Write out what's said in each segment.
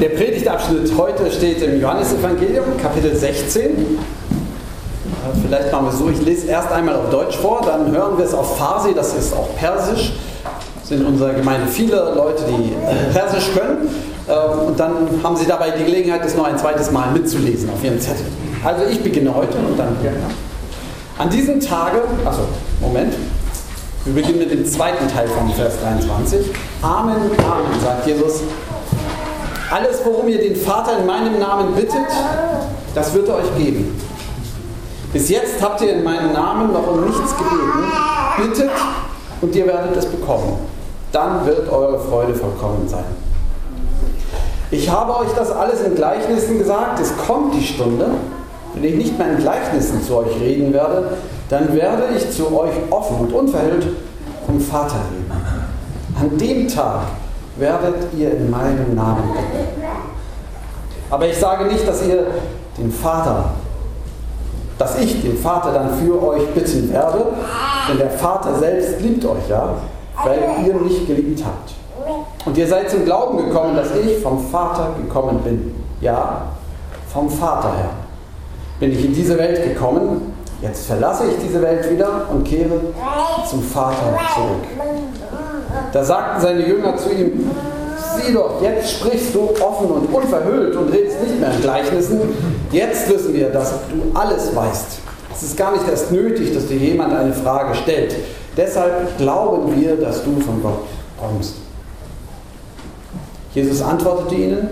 Der Predigtabschnitt heute steht im Johannesevangelium, Kapitel 16. Vielleicht machen wir es so, ich lese erst einmal auf Deutsch vor, dann hören wir es auf Farsi, das ist auch Persisch. Es sind in unserer Gemeinde viele Leute, die Persisch können. Ähm, und dann haben Sie dabei die Gelegenheit, es noch ein zweites Mal mitzulesen auf Ihren Zettel. Also ich beginne heute und dann. An diesem Tage, also Moment, wir beginnen mit dem zweiten Teil von Vers 23. Amen, Amen, sagt Jesus. Alles, worum ihr den Vater in meinem Namen bittet, das wird er euch geben. Bis jetzt habt ihr in meinem Namen noch um nichts gebeten. Bittet und ihr werdet es bekommen. Dann wird eure Freude vollkommen sein. Ich habe euch das alles in Gleichnissen gesagt. Es kommt die Stunde, wenn ich nicht mehr in Gleichnissen zu euch reden werde, dann werde ich zu euch offen und unverhüllt vom Vater reden. An dem Tag werdet ihr in meinem Namen bitten. Aber ich sage nicht, dass ihr den Vater, dass ich den Vater dann für euch bitten werde, denn der Vater selbst liebt euch ja, weil ihr mich geliebt habt. Und ihr seid zum Glauben gekommen, dass ich vom Vater gekommen bin. Ja, vom Vater her bin ich in diese Welt gekommen. Jetzt verlasse ich diese Welt wieder und kehre zum Vater zurück. Da sagten seine Jünger zu ihm, sieh doch, jetzt sprichst du offen und unverhüllt und redest nicht mehr in Gleichnissen. Jetzt wissen wir, dass du alles weißt. Es ist gar nicht erst nötig, dass dir jemand eine Frage stellt. Deshalb glauben wir, dass du von Gott kommst. Jesus antwortete ihnen,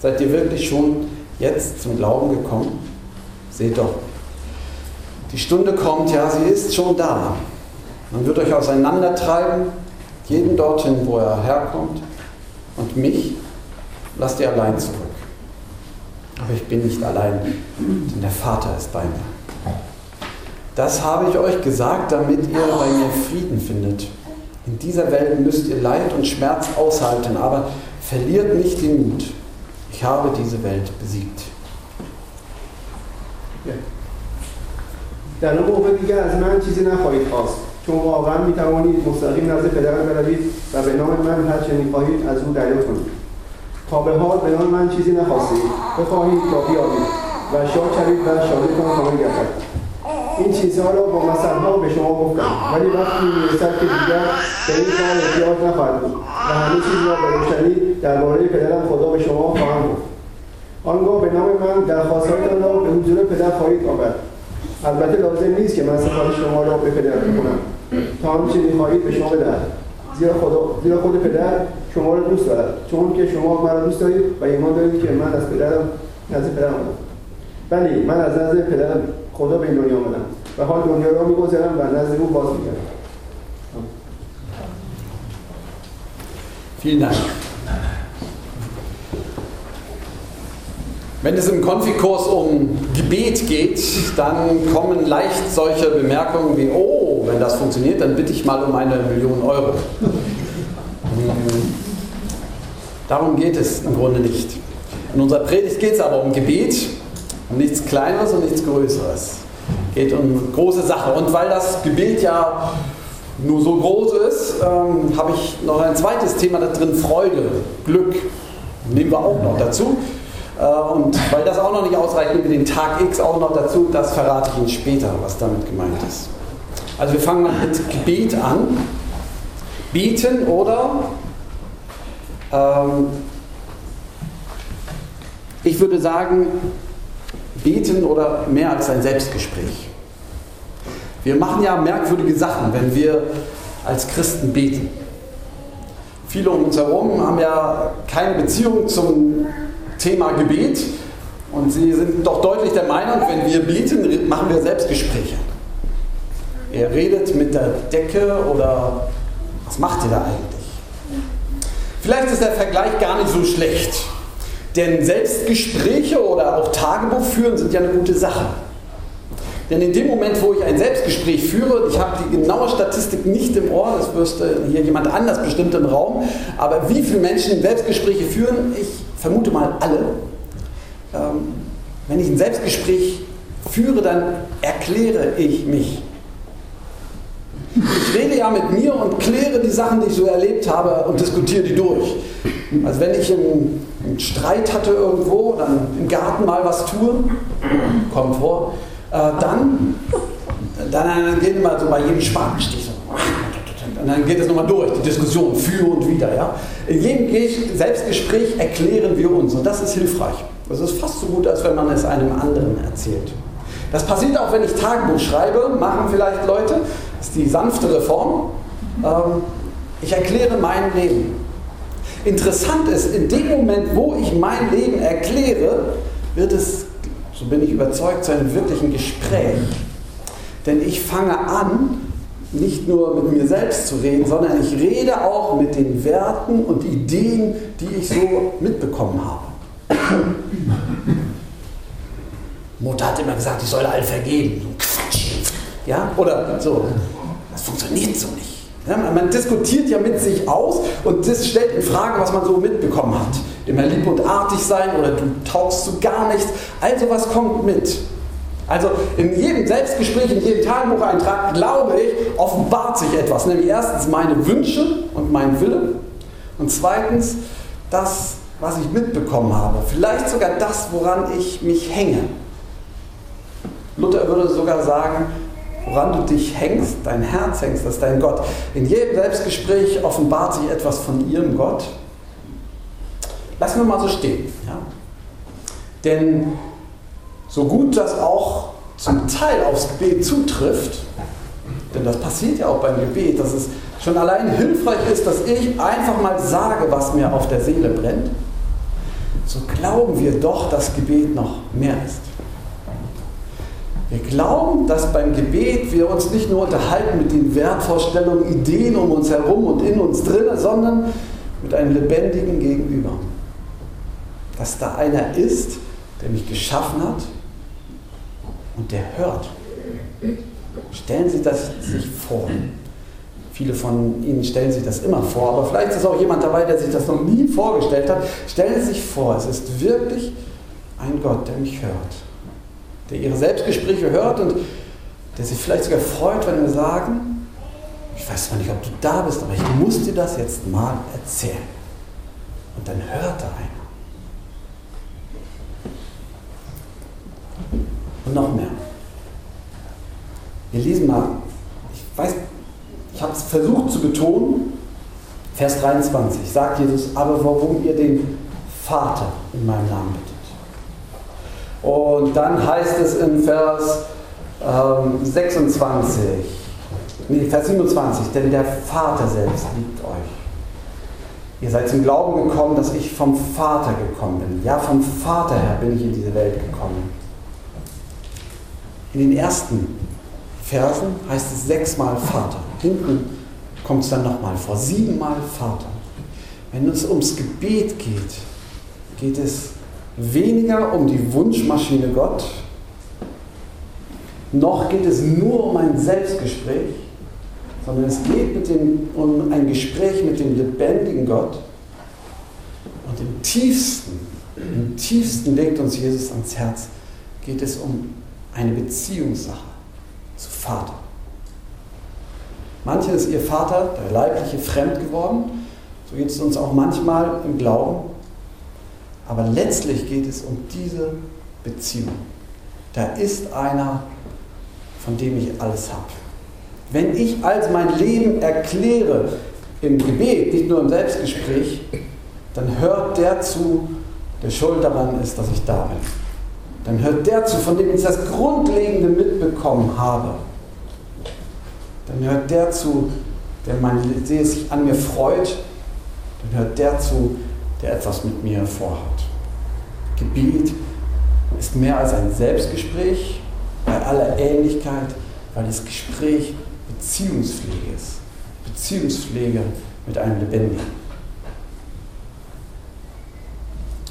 seid ihr wirklich schon jetzt zum Glauben gekommen? Seht doch, die Stunde kommt, ja, sie ist schon da. Man wird euch auseinandertreiben, jeden dorthin, wo er herkommt, und mich lasst ihr allein zurück. Aber ich bin nicht allein, denn der Vater ist bei mir. Das habe ich euch gesagt, damit ihr bei mir Frieden findet. In dieser Welt müsst ihr Leid und Schmerz aushalten, aber verliert nicht den Mut. Ich habe diese Welt besiegt. در موقع دیگر از من چیزی نخواهید خواست چون واقعا می توانید مستقیم نزد پدرم بروید و به نام من هر چه می‌خواهید از او دریافت کنید تا به حال به نام من چیزی نخواستید بخواهید تا بیابید و شاد شوید و شادیتان کامل گردد این چیزها را با مثلها به شما گفتم. ولی وقتی می‌رسد که دیگر به این کار احتیاج نخواهد بود و همه چیز را به روشنی درباره پدرم خدا به شما خواهم گفت. آنگاه به نام من درخواستهایتان را به حضور پدر خواهید آورد. البته لازم نیست که من سفارش شما را به پدر بکنم. تا آنچه می‌خواهید به شما بدهد. زیرا خدا زیرا خود پدر شما را دوست دارد. چون که شما مرا دوست دارید و ایمان دارید که من از پدرم نزد پدرم آمدم. بلی من از نزد پدرم خدا به این دنیا آمدم و حال دنیا را میگذرم و نزد او باز میگردم Vielen Dank. Wenn es im Konfikurs um Gebet geht, dann kommen leicht solche Bemerkungen wie, oh, wenn das funktioniert, dann bitte ich mal um eine Million Euro. Darum geht es im Grunde nicht. In unserer Predigt geht es aber um Gebet, um nichts Kleineres und nichts Größeres. Es geht um große Sache. Und weil das Gebet ja nur so groß ist, ähm, habe ich noch ein zweites Thema da drin, Freude, Glück. Nehmen wir auch noch dazu. Äh, und weil das auch noch nicht ausreicht, nehmen wir den Tag X auch noch dazu. Das verrate ich Ihnen später, was damit gemeint ist. Also wir fangen mit Gebet an. Beten oder ähm, ich würde sagen, beten oder mehr als ein Selbstgespräch. Wir machen ja merkwürdige Sachen, wenn wir als Christen beten. Viele um uns herum haben ja keine Beziehung zum Thema Gebet und sie sind doch deutlich der Meinung, wenn wir beten, machen wir Selbstgespräche. Ihr redet mit der Decke oder was macht ihr da eigentlich? Vielleicht ist der Vergleich gar nicht so schlecht, denn Selbstgespräche oder auch Tagebuch führen sind ja eine gute Sache. Denn in dem Moment, wo ich ein Selbstgespräch führe, ich habe die genaue Statistik nicht im Ohr, das wüsste hier jemand anders bestimmt im Raum, aber wie viele Menschen Selbstgespräche führen, ich vermute mal alle. Ähm, wenn ich ein Selbstgespräch führe, dann erkläre ich mich. Ich rede ja mit mir und kläre die Sachen, die ich so erlebt habe und diskutiere die durch. Also wenn ich einen, einen Streit hatte irgendwo, dann im Garten mal was tue, kommt vor, äh, dann, dann, dann geht immer so bei jedem Spatenstich. Und dann geht es nochmal durch, die Diskussion für und wieder. Ja? In jedem Selbstgespräch erklären wir uns und das ist hilfreich. Das ist fast so gut, als wenn man es einem anderen erzählt. Das passiert auch, wenn ich Tagebuch schreibe, machen vielleicht Leute, das ist die sanftere Form. Ähm, ich erkläre mein Leben. Interessant ist, in dem Moment, wo ich mein Leben erkläre, wird es, so bin ich überzeugt, zu einem wirklichen Gespräch. Denn ich fange an, nicht nur mit mir selbst zu reden, sondern ich rede auch mit den Werten und Ideen, die ich so mitbekommen habe. Mutter hat immer gesagt, ich soll allen vergeben. Ja, oder so. Das funktioniert so nicht. Ja, man diskutiert ja mit sich aus und das stellt in Frage, was man so mitbekommen hat. Immer lieb und artig sein oder du taugst zu gar nichts. Also was kommt mit? Also in jedem Selbstgespräch, in jedem Tagebucheintrag, glaube ich, offenbart sich etwas. Nämlich erstens meine Wünsche und mein Wille und zweitens das, was ich mitbekommen habe. Vielleicht sogar das, woran ich mich hänge. Luther würde sogar sagen, woran du dich hängst, dein Herz hängst, das ist dein Gott. In jedem Selbstgespräch offenbart sich etwas von ihrem Gott. Lassen wir mal so stehen. Ja? Denn so gut das auch zum Teil aufs Gebet zutrifft, denn das passiert ja auch beim Gebet, dass es schon allein hilfreich ist, dass ich einfach mal sage, was mir auf der Seele brennt, so glauben wir doch, dass Gebet noch mehr ist. Wir glauben, dass beim Gebet wir uns nicht nur unterhalten mit den Wertvorstellungen, Ideen um uns herum und in uns drin, sondern mit einem lebendigen Gegenüber. Dass da einer ist, der mich geschaffen hat und der hört. Stellen Sie das sich vor. Viele von Ihnen stellen sich das immer vor, aber vielleicht ist auch jemand dabei, der sich das noch nie vorgestellt hat. Stellen Sie sich vor, es ist wirklich ein Gott, der mich hört der ihre Selbstgespräche hört und der sich vielleicht sogar freut, wenn wir sagen, ich weiß zwar nicht, ob du da bist, aber ich muss dir das jetzt mal erzählen. Und dann hört da einer. Und noch mehr. Wir lesen mal, ich weiß, ich habe es versucht zu betonen, Vers 23 sagt Jesus, aber warum ihr den Vater in meinem Namen bittet. Und dann heißt es in Vers ähm, 26, nee, Vers 27, denn der Vater selbst liebt euch. Ihr seid zum Glauben gekommen, dass ich vom Vater gekommen bin. Ja, vom Vater her bin ich in diese Welt gekommen. In den ersten Versen heißt es sechsmal Vater. Hinten kommt es dann nochmal vor, siebenmal Vater. Wenn es ums Gebet geht, geht es weniger um die Wunschmaschine Gott, noch geht es nur um ein Selbstgespräch, sondern es geht dem, um ein Gespräch mit dem lebendigen Gott. Und im tiefsten, im tiefsten legt uns Jesus ans Herz, geht es um eine Beziehungssache zu Vater. Manche ist ihr Vater, der leibliche, fremd geworden. So geht es uns auch manchmal im Glauben. Aber letztlich geht es um diese Beziehung. Da ist einer, von dem ich alles habe. Wenn ich als mein Leben erkläre, im Gebet, nicht nur im Selbstgespräch, dann hört der zu, der schuld daran ist, dass ich da bin. Dann hört der zu, von dem ich das Grundlegende mitbekommen habe. Dann hört der zu, der mein Seele sich an mir freut. Dann hört der zu, der etwas mit mir vorhat. Gebet ist mehr als ein Selbstgespräch bei aller Ähnlichkeit, weil das Gespräch Beziehungspflege ist. Beziehungspflege mit einem Lebendigen.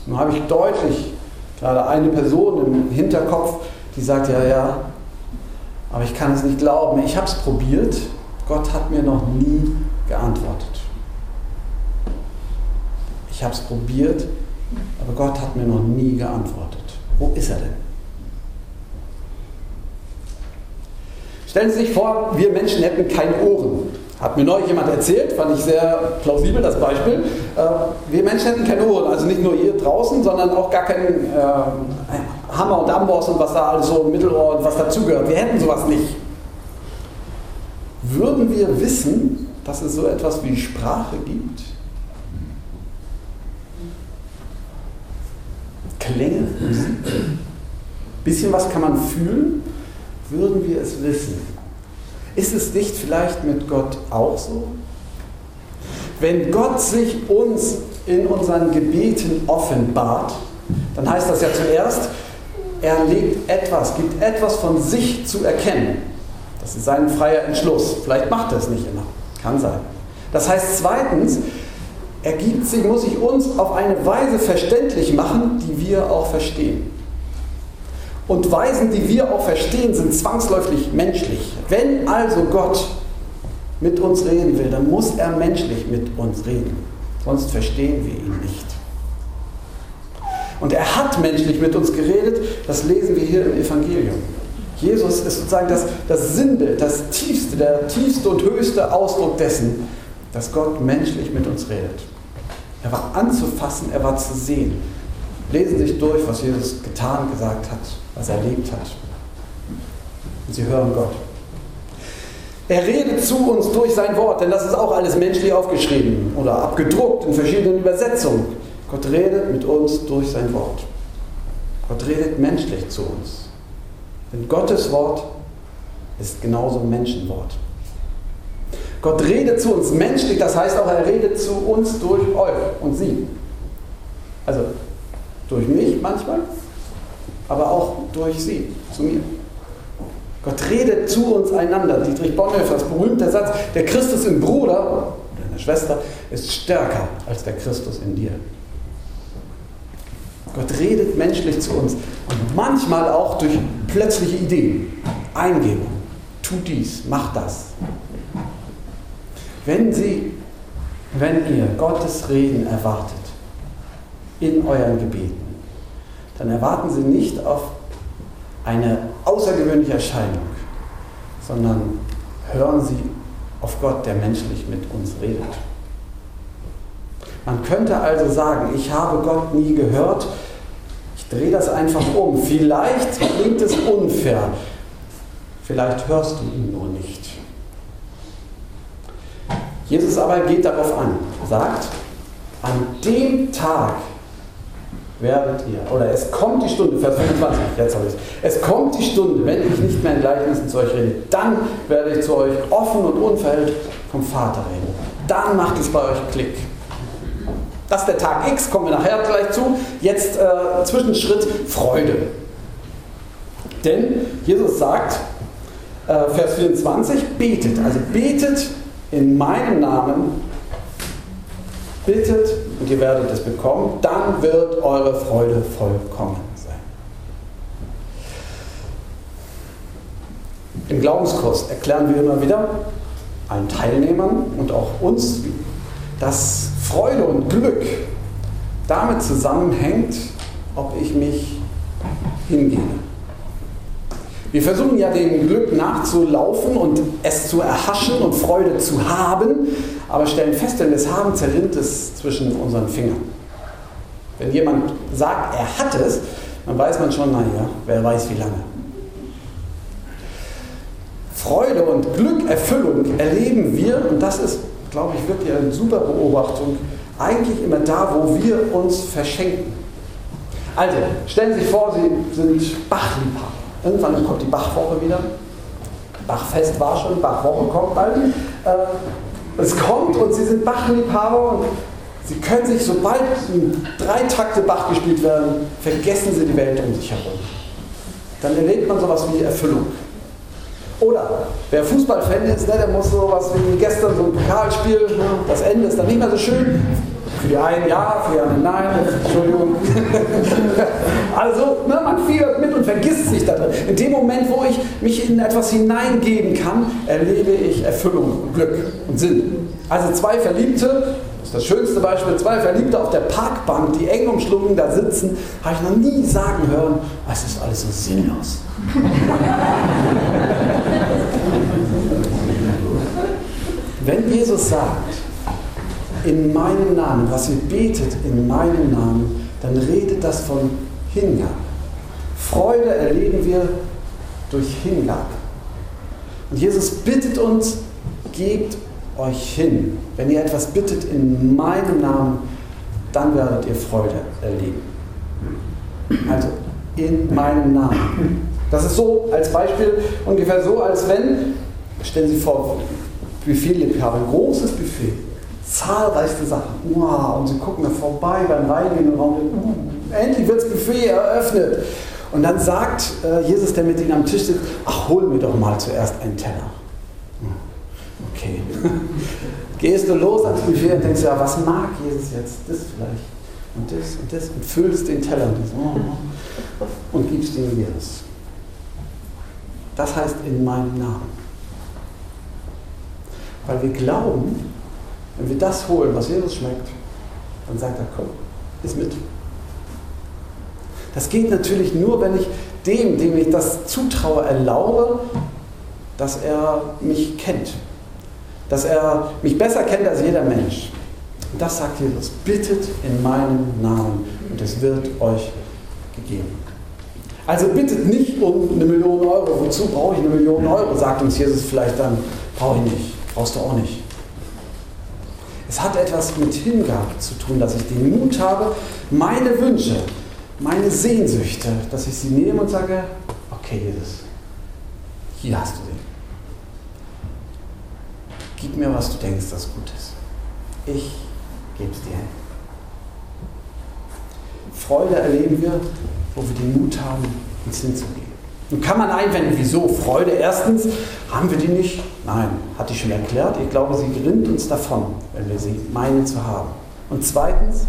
Nun habe ich deutlich gerade eine Person im Hinterkopf, die sagt, ja, ja, aber ich kann es nicht glauben. Ich habe es probiert. Gott hat mir noch nie geantwortet. Ich habe es probiert, aber Gott hat mir noch nie geantwortet. Wo ist er denn? Stellen Sie sich vor, wir Menschen hätten keine Ohren. Hat mir neulich jemand erzählt, fand ich sehr plausibel das Beispiel. Äh, wir Menschen hätten keine Uhren, also nicht nur ihr draußen, sondern auch gar keinen äh, Hammer und Amboss und was da alles so im Mittelohr und was dazugehört. Wir hätten sowas nicht. Würden wir wissen, dass es so etwas wie Sprache gibt? Klänge, Musik. Bisschen was kann man fühlen, würden wir es wissen. Ist es nicht vielleicht mit Gott auch so? Wenn Gott sich uns in unseren Gebeten offenbart, dann heißt das ja zuerst, er legt etwas, gibt etwas von sich zu erkennen. Das ist sein freier Entschluss. Vielleicht macht er es nicht immer. Kann sein. Das heißt zweitens, er gibt sich, muss sich uns auf eine Weise verständlich machen, die wir auch verstehen. Und Weisen, die wir auch verstehen, sind zwangsläufig menschlich. Wenn also Gott mit uns reden will, dann muss er menschlich mit uns reden. Sonst verstehen wir ihn nicht. Und er hat menschlich mit uns geredet, das lesen wir hier im Evangelium. Jesus ist sozusagen das, das Sinnbild, das tiefste, der tiefste und höchste Ausdruck dessen, dass Gott menschlich mit uns redet. Er war anzufassen, er war zu sehen. Lesen Sie sich durch, was Jesus getan, gesagt hat, was er erlebt hat. Und Sie hören Gott. Er redet zu uns durch sein Wort, denn das ist auch alles menschlich aufgeschrieben oder abgedruckt in verschiedenen Übersetzungen. Gott redet mit uns durch sein Wort. Gott redet menschlich zu uns. Denn Gottes Wort ist genauso Menschenwort. Gott redet zu uns menschlich, das heißt auch, er redet zu uns durch euch und sie. Also durch mich manchmal, aber auch durch sie, zu mir. Gott redet zu uns einander. Dietrich Bonhoeffers berühmter Satz, der Christus im Bruder oder in der Schwester ist stärker als der Christus in dir. Gott redet menschlich zu uns und manchmal auch durch plötzliche Ideen, Eingebung. Tu dies, mach das. Wenn Sie, wenn ihr Gottes Reden erwartet in euren Gebeten, dann erwarten Sie nicht auf eine außergewöhnliche Erscheinung, sondern hören Sie auf Gott, der menschlich mit uns redet. Man könnte also sagen, ich habe Gott nie gehört, ich drehe das einfach um. Vielleicht klingt es unfair, vielleicht hörst du ihn nur nicht. Jesus aber geht darauf an, sagt, an dem Tag werdet ihr, oder es kommt die Stunde, Vers 25, jetzt habe ich es, es kommt die Stunde, wenn ich nicht mehr in Gleichnissen zu euch rede, dann werde ich zu euch offen und unverhüllt vom Vater reden. Dann macht es bei euch Klick. Das ist der Tag X, kommen wir nachher gleich zu. Jetzt äh, Zwischenschritt Freude. Denn Jesus sagt, äh, Vers 24, betet, also betet in meinem Namen, bittet und ihr werdet es bekommen, dann wird eure Freude vollkommen sein. Im Glaubenskurs erklären wir immer wieder allen Teilnehmern und auch uns, dass Freude und Glück damit zusammenhängt, ob ich mich hingebe. Wir versuchen ja dem Glück nachzulaufen und es zu erhaschen und Freude zu haben, aber stellen fest, wenn wir es haben, zerrinnt es zwischen unseren Fingern. Wenn jemand sagt, er hat es, dann weiß man schon, naja, wer weiß wie lange. Freude und Glück, Erfüllung erleben wir, und das ist, glaube ich, wirklich eine super Beobachtung, eigentlich immer da, wo wir uns verschenken. Also, stellen Sie sich vor, Sie sind Bachliebhaber. Irgendwann kommt die Bachwoche wieder. Bachfest war schon, Bachwoche kommt bald. Äh, es kommt und Sie sind Bachliebhaber und Sie können sich, sobald drei Takte Bach gespielt werden, vergessen Sie die Welt um sich herum. Dann erlebt man sowas wie Erfüllung. Oder wer Fußballfan ist, ne, der muss sowas wie gestern so ein Pokalspiel, ne, das Ende ist dann nicht mehr so schön. Für die einen ja, für die anderen nein, Entschuldigung. also, ne, man fiebert mit und vergisst sich da drin. In dem Moment, wo ich mich in etwas hineingeben kann, erlebe ich Erfüllung, Glück und Sinn. Also zwei Verliebte, das ist das schönste Beispiel, zwei Verliebte auf der Parkbank, die eng umschlungen da sitzen, habe ich noch nie sagen hören, es ist alles so sinnlos. Wenn Jesus sagt, in meinem Namen, was ihr betet in meinem Namen, dann redet das von Hingabe. Freude erleben wir durch Hingabe. Und Jesus bittet uns, gebt euch hin. Wenn ihr etwas bittet in meinem Namen, dann werdet ihr Freude erleben. Also in meinem Namen. Das ist so als Beispiel ungefähr so, als wenn, stellen Sie vor, Buffet habe ein großes Buffet, zahlreichste Sachen. Wow, und Sie gucken da vorbei beim Reingehen und uh, endlich wird das Buffet eröffnet. Und dann sagt äh, Jesus, der mit ihnen am Tisch sitzt, ach, hol mir doch mal zuerst einen Teller. Hm, okay. Gehst du los ans Buffet und denkst, ja, was mag Jesus jetzt? Das vielleicht. Und das und das. Und füllst den Teller und, das, oh, und gibst ihm Jesus. Das heißt in meinem Namen. Weil wir glauben, wenn wir das holen, was Jesus schmeckt, dann sagt er, komm, ist mit. Das geht natürlich nur, wenn ich dem, dem ich das zutraue, erlaube, dass er mich kennt. Dass er mich besser kennt als jeder Mensch. Und das sagt Jesus. Bittet in meinem Namen und es wird euch gegeben. Also bittet nicht um eine Million Euro. Wozu brauche ich eine Million Euro? Sagt uns Jesus vielleicht dann, brauche ich nicht. Brauchst du auch nicht. Es hat etwas mit Hingabe zu tun, dass ich den Mut habe, meine Wünsche, meine Sehnsüchte, dass ich sie nehme und sage, okay, Jesus, hier hast du sie. Gib mir, was du denkst, das gut ist. Ich gebe es dir hin. Freude erleben wir, wo wir den Mut haben, uns hinzugeben. Nun kann man einwenden, wieso? Freude, erstens, haben wir die nicht? Nein, hatte ich schon erklärt. Ich glaube, sie gerinnt uns davon, wenn wir sie meinen zu haben. Und zweitens,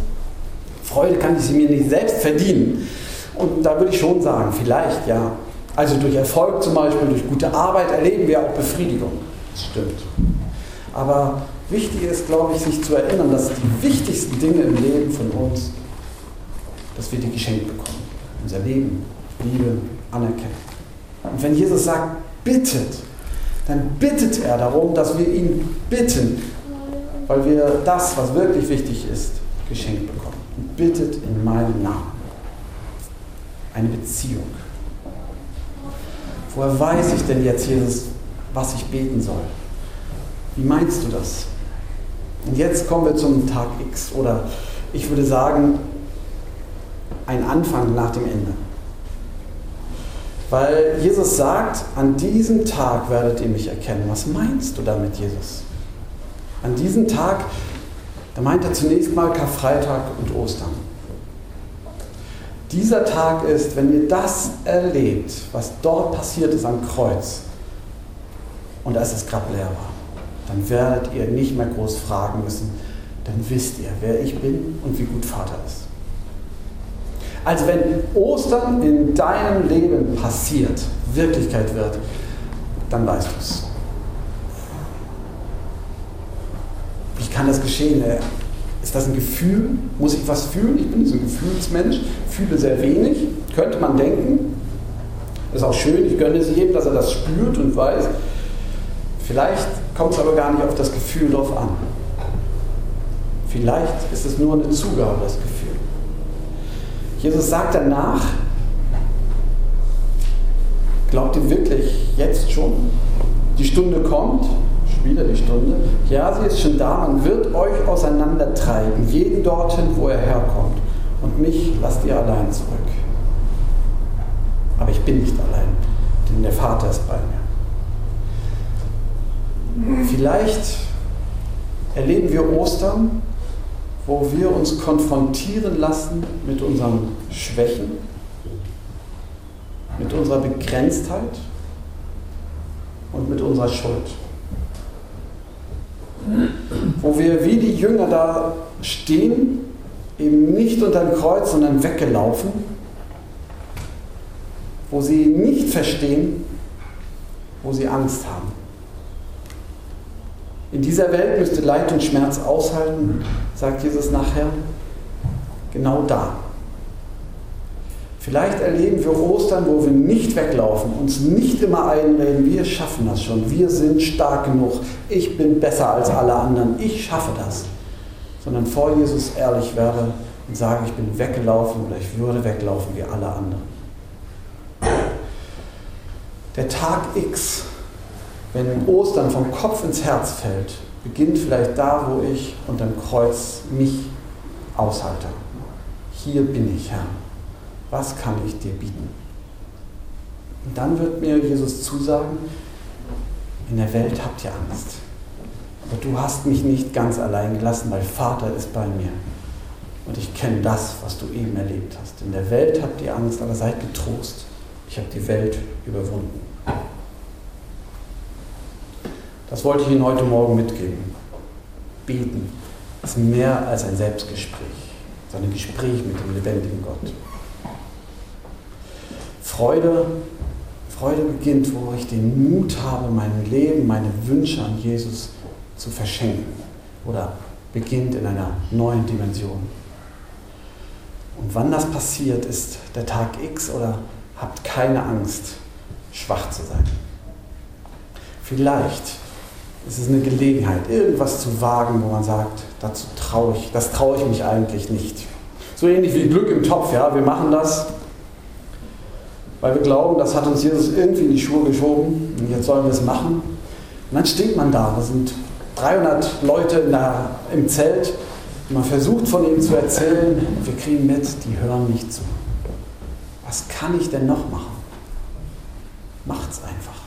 Freude kann ich sie mir nicht selbst verdienen. Und da würde ich schon sagen, vielleicht ja. Also durch Erfolg zum Beispiel, durch gute Arbeit erleben wir auch Befriedigung. Das stimmt. Aber wichtig ist, glaube ich, sich zu erinnern, dass die wichtigsten Dinge im Leben von uns, dass wir die geschenkt bekommen. Unser Leben, Liebe, Anerkennung. Und wenn Jesus sagt, bittet, dann bittet er darum, dass wir ihn bitten, weil wir das, was wirklich wichtig ist, geschenkt bekommen und bittet in meinem Namen. Eine Beziehung. Woher weiß ich denn jetzt, Jesus, was ich beten soll? Wie meinst du das? Und jetzt kommen wir zum Tag X oder ich würde sagen, ein Anfang nach dem Ende. Weil Jesus sagt, an diesem Tag werdet ihr mich erkennen. Was meinst du damit, Jesus? An diesem Tag da meint er zunächst mal Karfreitag und Ostern. Dieser Tag ist, wenn ihr das erlebt, was dort passiert ist am Kreuz, und als das Grab leer war, dann werdet ihr nicht mehr groß fragen müssen, dann wisst ihr, wer ich bin und wie gut Vater ist. Also wenn Ostern in deinem Leben passiert, Wirklichkeit wird, dann weißt du es. Kann das geschehen? Äh, ist das ein Gefühl? Muss ich was fühlen? Ich bin so ein Gefühlsmensch, fühle sehr wenig, könnte man denken. Ist auch schön, ich gönne es jedem, dass er das spürt und weiß. Vielleicht kommt es aber gar nicht auf das Gefühl drauf an. Vielleicht ist es nur eine Zugabe, das Gefühl. Jesus sagt danach, glaubt ihr wirklich jetzt schon? Die Stunde kommt, wieder die Stunde. Ja, sie ist schon da, man wird euch auseinandertreiben, jeden dorthin, wo er herkommt. Und mich lasst ihr allein zurück. Aber ich bin nicht allein, denn der Vater ist bei mir. Vielleicht erleben wir Ostern, wo wir uns konfrontieren lassen mit unseren Schwächen, mit unserer Begrenztheit und mit unserer Schuld wo wir wie die Jünger da stehen, eben nicht unter dem Kreuz, sondern weggelaufen, wo sie nicht verstehen, wo sie Angst haben. In dieser Welt müsste Leid und Schmerz aushalten, sagt Jesus nachher, genau da. Vielleicht erleben wir Ostern, wo wir nicht weglaufen, uns nicht immer einreden, wir schaffen das schon, wir sind stark genug, ich bin besser als alle anderen, ich schaffe das. sondern vor Jesus ehrlich werde und sage, ich bin weggelaufen oder ich würde weglaufen wie alle anderen. Der Tag X, wenn Ostern vom Kopf ins Herz fällt, beginnt vielleicht da, wo ich unterm Kreuz mich aushalte. Hier bin ich, Herr. Was kann ich dir bieten? Und dann wird mir Jesus zusagen, in der Welt habt ihr Angst. Aber du hast mich nicht ganz allein gelassen, weil Vater ist bei mir. Und ich kenne das, was du eben erlebt hast. In der Welt habt ihr Angst, aber seid getrost. Ich habe die Welt überwunden. Das wollte ich Ihnen heute Morgen mitgeben. Beten ist mehr als ein Selbstgespräch, sondern ein Gespräch mit dem lebendigen Gott. Freude, Freude beginnt, wo ich den Mut habe, mein Leben, meine Wünsche an Jesus zu verschenken. Oder beginnt in einer neuen Dimension. Und wann das passiert, ist der Tag X oder habt keine Angst, schwach zu sein. Vielleicht ist es eine Gelegenheit, irgendwas zu wagen, wo man sagt, dazu traue ich, das traue ich mich eigentlich nicht. So ähnlich wie Glück im Topf, ja, wir machen das, weil wir glauben, das hat uns Jesus irgendwie in die Schuhe geschoben und jetzt sollen wir es machen. Und dann steht man da, da sind 300 Leute der, im Zelt und man versucht von ihm zu erzählen, wir kriegen mit, die hören nicht zu. Was kann ich denn noch machen? Macht's einfach.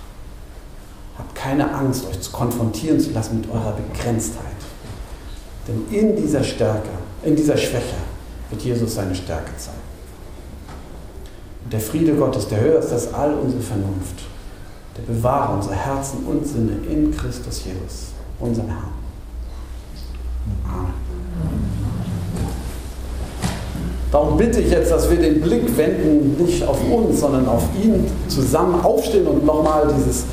Habt keine Angst, euch zu konfrontieren zu lassen mit eurer Begrenztheit. Denn in dieser Stärke, in dieser Schwäche wird Jesus seine Stärke zeigen. Und der Friede Gottes, der höher ist als all unsere Vernunft, der bewahre unsere Herzen und Sinne in Christus Jesus, unserem Herrn. Amen. Darum bitte ich jetzt, dass wir den Blick wenden, nicht auf uns, sondern auf ihn, zusammen aufstehen und nochmal dieses